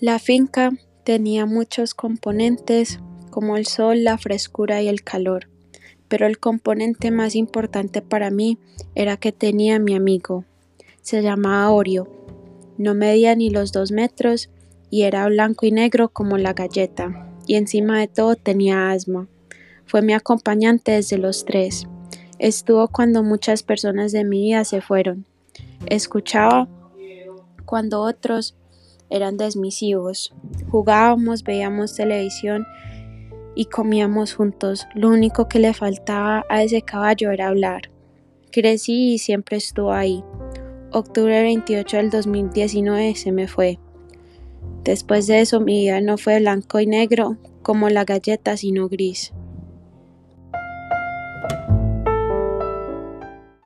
La finca tenía muchos componentes como el sol, la frescura y el calor, pero el componente más importante para mí era que tenía mi amigo. Se llamaba Oreo, no medía ni los dos metros y era blanco y negro como la galleta, y encima de todo tenía asma. Fue mi acompañante desde los tres. Estuvo cuando muchas personas de mi vida se fueron. Escuchaba cuando otros eran desmisivos. Jugábamos, veíamos televisión y comíamos juntos. Lo único que le faltaba a ese caballo era hablar. Crecí y siempre estuvo ahí. Octubre 28 del 2019 se me fue. Después de eso mi vida no fue blanco y negro como la galleta, sino gris.